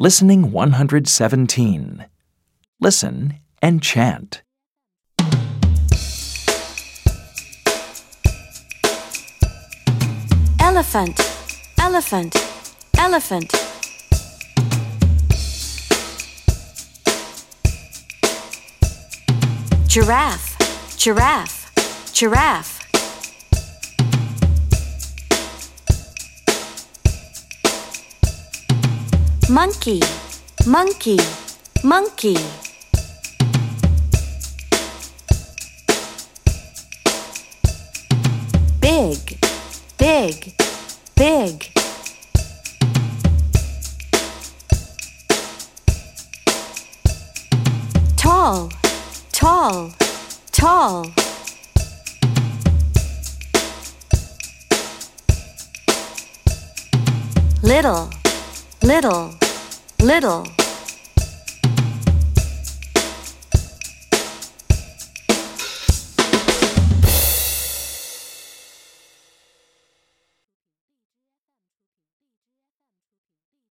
Listening 117. Listen and chant. Elephant, elephant, elephant. Giraffe, giraffe, giraffe. Monkey, monkey, monkey. Big, big, big. Tall, tall, tall. Little, little, little.